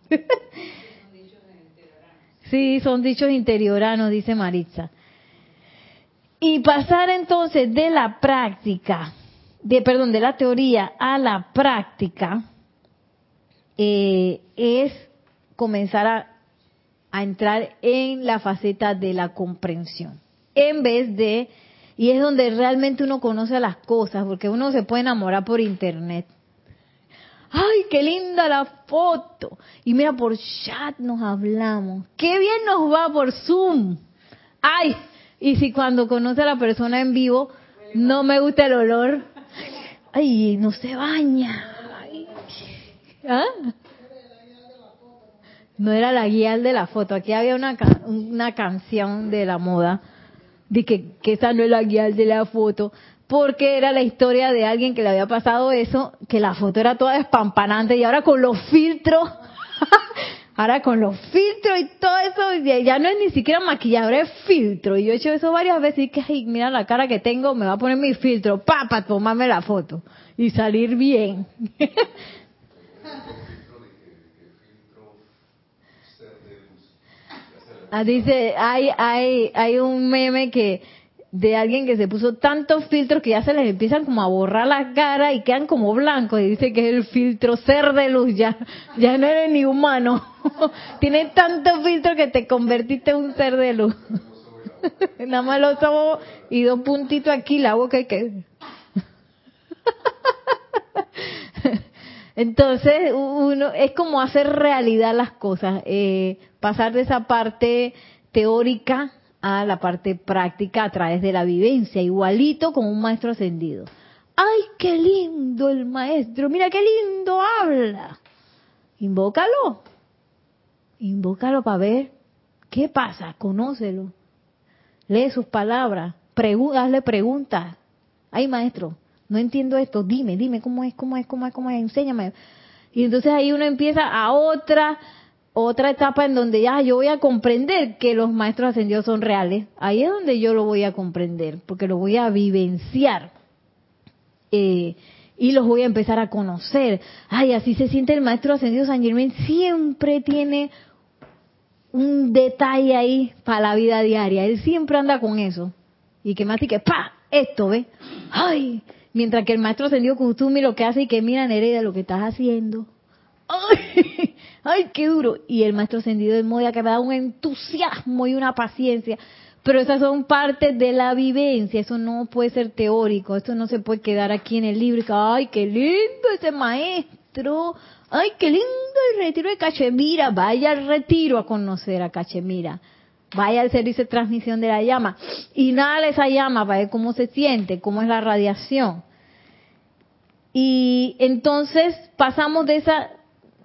sí, son dichos interioranos, dice Maritza. Y pasar entonces de la práctica, de perdón, de la teoría a la práctica, eh, es comenzar a, a entrar en la faceta de la comprensión en vez de, y es donde realmente uno conoce las cosas, porque uno se puede enamorar por internet. ¡Ay, qué linda la foto! Y mira, por chat nos hablamos. ¡Qué bien nos va por Zoom! ¡Ay! Y si cuando conoce a la persona en vivo no me gusta el olor, ¡ay, no se baña! ¿Ah? No era la guía de la foto. Aquí había una, una canción de la moda de que, que esa no es la guía de la foto, porque era la historia de alguien que le había pasado eso, que la foto era toda espampanante y ahora con los filtros, ahora con los filtros y todo eso, ya no es ni siquiera maquillador, es filtro. Y yo he hecho eso varias veces y que, ay, mira la cara que tengo, me va a poner mi filtro, pa, para tomarme la foto y salir bien. Ah, dice, hay, hay, hay un meme que de alguien que se puso tantos filtros que ya se les empiezan como a borrar la cara y quedan como blancos y dice que es el filtro ser de luz, ya, ya no eres ni humano. Tiene tantos filtros que te convertiste en un ser de luz. Nada más los ojos y dos puntitos aquí, la boca y que... Entonces, uno es como hacer realidad las cosas, eh, pasar de esa parte teórica a la parte práctica a través de la vivencia, igualito con un maestro ascendido. ¡Ay, qué lindo el maestro! Mira qué lindo habla. Invócalo. Invócalo para ver qué pasa, conócelo. Lee sus palabras, hazle preguntas. Ay, maestro, no entiendo esto, dime, dime cómo es, cómo es, cómo es, cómo es, enséñame. Y entonces ahí uno empieza a otra otra etapa en donde ya yo voy a comprender que los maestros ascendidos son reales. Ahí es donde yo lo voy a comprender, porque lo voy a vivenciar. Eh, y los voy a empezar a conocer. Ay, así se siente el maestro ascendido San Germán. Siempre tiene un detalle ahí para la vida diaria. Él siempre anda con eso. Y que más que, ¡pa! Esto, ¿ve? ¡Ay! Mientras que el maestro ascendido Kutumi lo que hace y que mira, Nereida, lo que estás haciendo. ¡Ay! ¡Ay, qué duro! Y el maestro ascendido de Moya que me da un entusiasmo y una paciencia. Pero esas son partes de la vivencia, eso no puede ser teórico, esto no se puede quedar aquí en el libro. ¡Ay, qué lindo ese maestro! ¡Ay, qué lindo el retiro de Cachemira! Vaya al retiro a conocer a Cachemira. Vaya al servicio de transmisión de la llama. Inhala esa llama para ver cómo se siente, cómo es la radiación. Y entonces pasamos de esa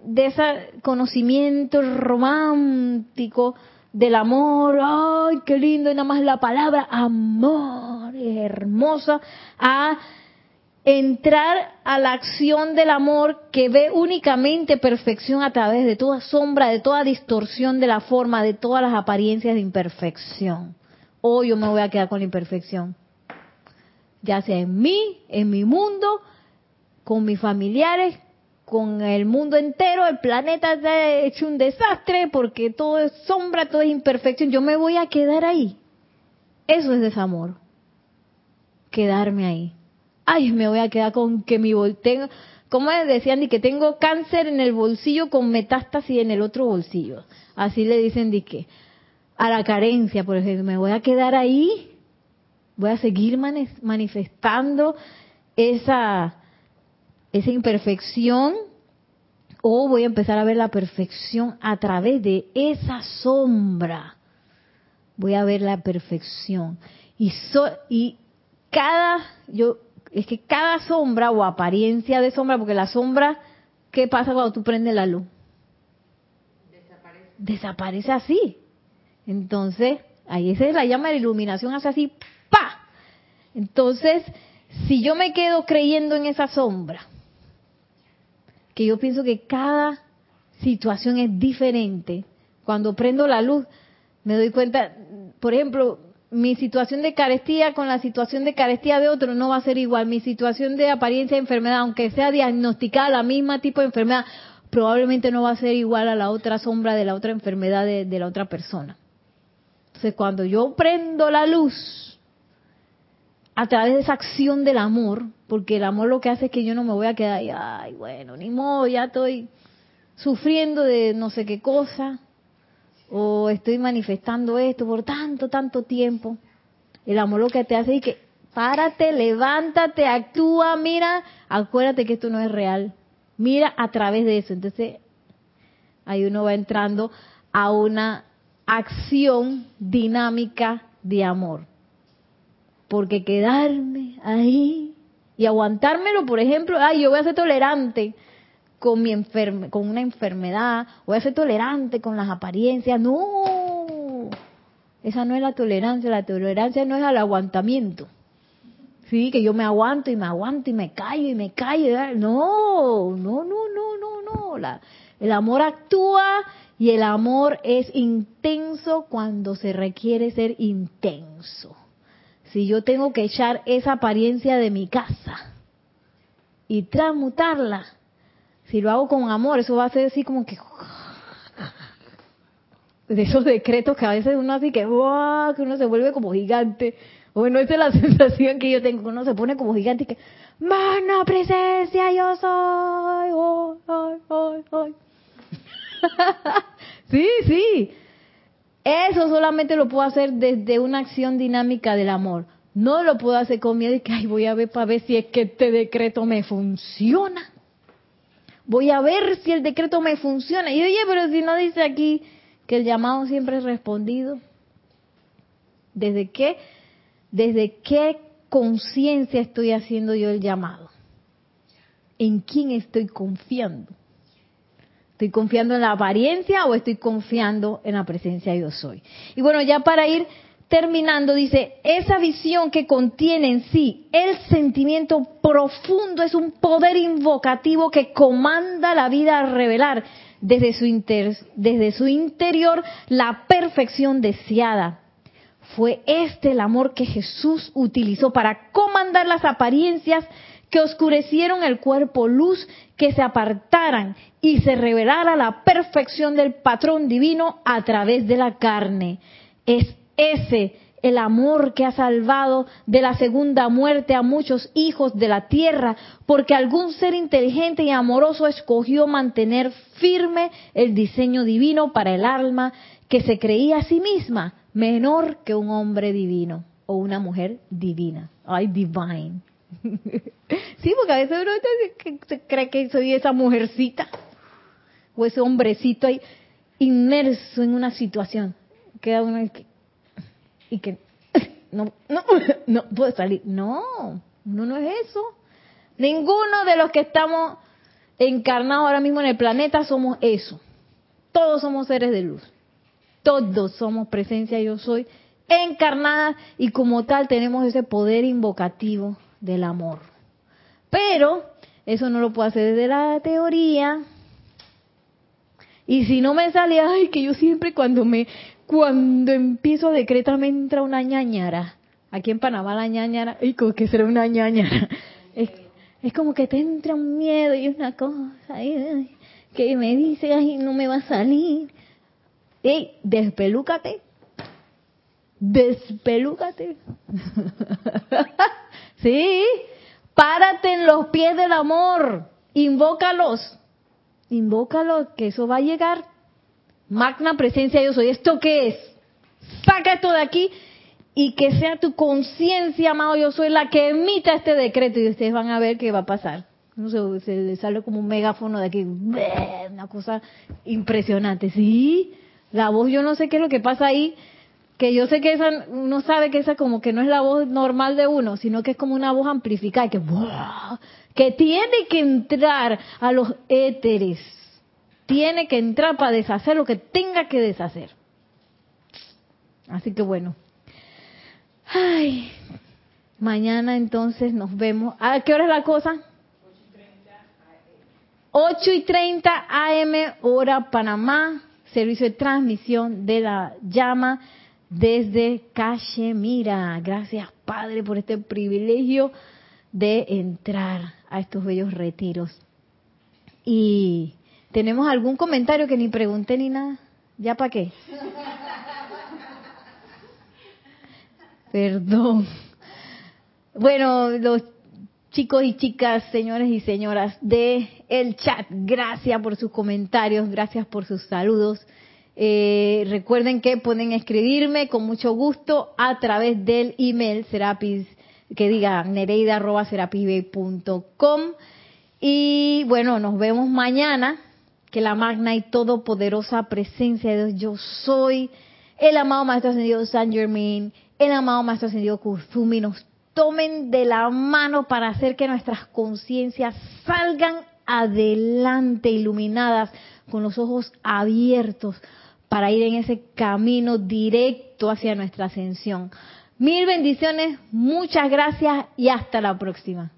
de ese conocimiento romántico del amor, ay, qué lindo, y nada más la palabra amor, es hermosa, a entrar a la acción del amor que ve únicamente perfección a través de toda sombra, de toda distorsión de la forma, de todas las apariencias de imperfección. O yo me voy a quedar con la imperfección, ya sea en mí, en mi mundo, con mis familiares, con el mundo entero, el planeta ha hecho un desastre porque todo es sombra, todo es imperfección. Yo me voy a quedar ahí. Eso es desamor. Quedarme ahí ay, me voy a quedar con que mi tengo, como decían, y que tengo cáncer en el bolsillo con metástasis en el otro bolsillo. Así le dicen de que a la carencia, por ejemplo, me voy a quedar ahí, voy a seguir manifestando esa esa imperfección o voy a empezar a ver la perfección a través de esa sombra. Voy a ver la perfección. Y, y cada, yo es que cada sombra o apariencia de sombra, porque la sombra, ¿qué pasa cuando tú prendes la luz? Desaparece. Desaparece así. Entonces, ahí esa es la llama de iluminación, hace así, ¡pa! Entonces, si yo me quedo creyendo en esa sombra, que yo pienso que cada situación es diferente, cuando prendo la luz, me doy cuenta, por ejemplo, mi situación de carestía con la situación de carestía de otro no va a ser igual. Mi situación de apariencia de enfermedad, aunque sea diagnosticada la misma tipo de enfermedad, probablemente no va a ser igual a la otra sombra de la otra enfermedad de, la otra persona. Entonces, cuando yo prendo la luz a través de esa acción del amor, porque el amor lo que hace es que yo no me voy a quedar ahí, ay, bueno, ni modo, ya estoy sufriendo de no sé qué cosa, o estoy manifestando esto por tanto, tanto tiempo. El amor lo que te hace es que párate, levántate, actúa, mira, acuérdate que esto no es real. Mira a través de eso. Entonces, ahí uno va entrando a una acción dinámica de amor. Porque quedarme ahí y aguantármelo, por ejemplo, ay, yo voy a ser tolerante con, mi con una enfermedad, voy a ser tolerante con las apariencias. No, esa no es la tolerancia, la tolerancia no es al aguantamiento. Sí, que yo me aguanto y me aguanto y me callo y me callo. No, no, no, no, no, no. La, el amor actúa y el amor es intenso cuando se requiere ser intenso. Si yo tengo que echar esa apariencia de mi casa y transmutarla si lo hago con amor, eso va a ser así como que de esos decretos que a veces uno así que, que uno se vuelve como gigante. Bueno, esa es la sensación que yo tengo, que uno se pone como gigante y que, mano presencia, yo soy. sí, sí. Eso solamente lo puedo hacer desde una acción dinámica del amor. No lo puedo hacer con miedo y que, ay, voy a ver para ver si es que este decreto me funciona voy a ver si el decreto me funciona. Y oye, pero si no dice aquí que el llamado siempre es respondido. ¿Desde qué? ¿Desde qué conciencia estoy haciendo yo el llamado? ¿En quién estoy confiando? ¿Estoy confiando en la apariencia o estoy confiando en la presencia de yo soy? Y bueno, ya para ir terminando, dice, esa visión que contiene en sí el sentimiento profundo es un poder invocativo que comanda la vida a revelar desde su, desde su interior la perfección deseada. Fue este el amor que Jesús utilizó para comandar las apariencias que oscurecieron el cuerpo luz, que se apartaran y se revelara la perfección del patrón divino a través de la carne. Es ese el amor que ha salvado de la segunda muerte a muchos hijos de la tierra, porque algún ser inteligente y amoroso escogió mantener firme el diseño divino para el alma que se creía a sí misma menor que un hombre divino o una mujer divina. Ay, divine. sí, porque a veces uno se cree que soy esa mujercita o ese hombrecito ahí inmerso en una situación. Queda uno y que no, no, no puede salir. No, uno no es eso. Ninguno de los que estamos encarnados ahora mismo en el planeta somos eso. Todos somos seres de luz. Todos somos presencia yo soy encarnada y como tal tenemos ese poder invocativo del amor. Pero eso no lo puedo hacer desde la teoría. Y si no me sale, ay, que yo siempre cuando me cuando empiezo a decretar me entra una ñañara. Aquí en Panamá la ñañara, y como que será una ñañara. Es, como que te entra un miedo y una cosa que me dice, ay, no me va a salir. Ey, despelúcate. Despelúcate. sí, párate en los pies del amor. Invócalos. Invócalos, que eso va a llegar Magna presencia yo soy. ¿Esto qué es? Saca esto de aquí y que sea tu conciencia, amado yo soy, la que emita este decreto y ustedes van a ver qué va a pasar. No sé, se sale como un megáfono de aquí, una cosa impresionante. Sí, la voz, yo no sé qué es lo que pasa ahí, que yo sé que esa, uno sabe que esa como que no es la voz normal de uno, sino que es como una voz amplificada, que, que tiene que entrar a los éteres tiene que entrar para deshacer lo que tenga que deshacer. Así que bueno. Ay, mañana entonces nos vemos. ¿A qué hora es la cosa? 8 y 30 AM, hora Panamá, servicio de transmisión de la llama desde Cachemira. Gracias, Padre, por este privilegio de entrar a estos bellos retiros. Y ¿Tenemos algún comentario que ni pregunté ni nada? ¿Ya para qué? Perdón. Bueno, los chicos y chicas, señores y señoras de el chat, gracias por sus comentarios, gracias por sus saludos. Eh, recuerden que pueden escribirme con mucho gusto a través del email serapis, que diga nereida.com. Y bueno, nos vemos mañana que la magna y todopoderosa presencia de Dios, yo soy, el amado Maestro Ascendido San Germain, el amado Maestro Ascendido Kuzumi, nos tomen de la mano para hacer que nuestras conciencias salgan adelante, iluminadas, con los ojos abiertos, para ir en ese camino directo hacia nuestra ascensión. Mil bendiciones, muchas gracias y hasta la próxima.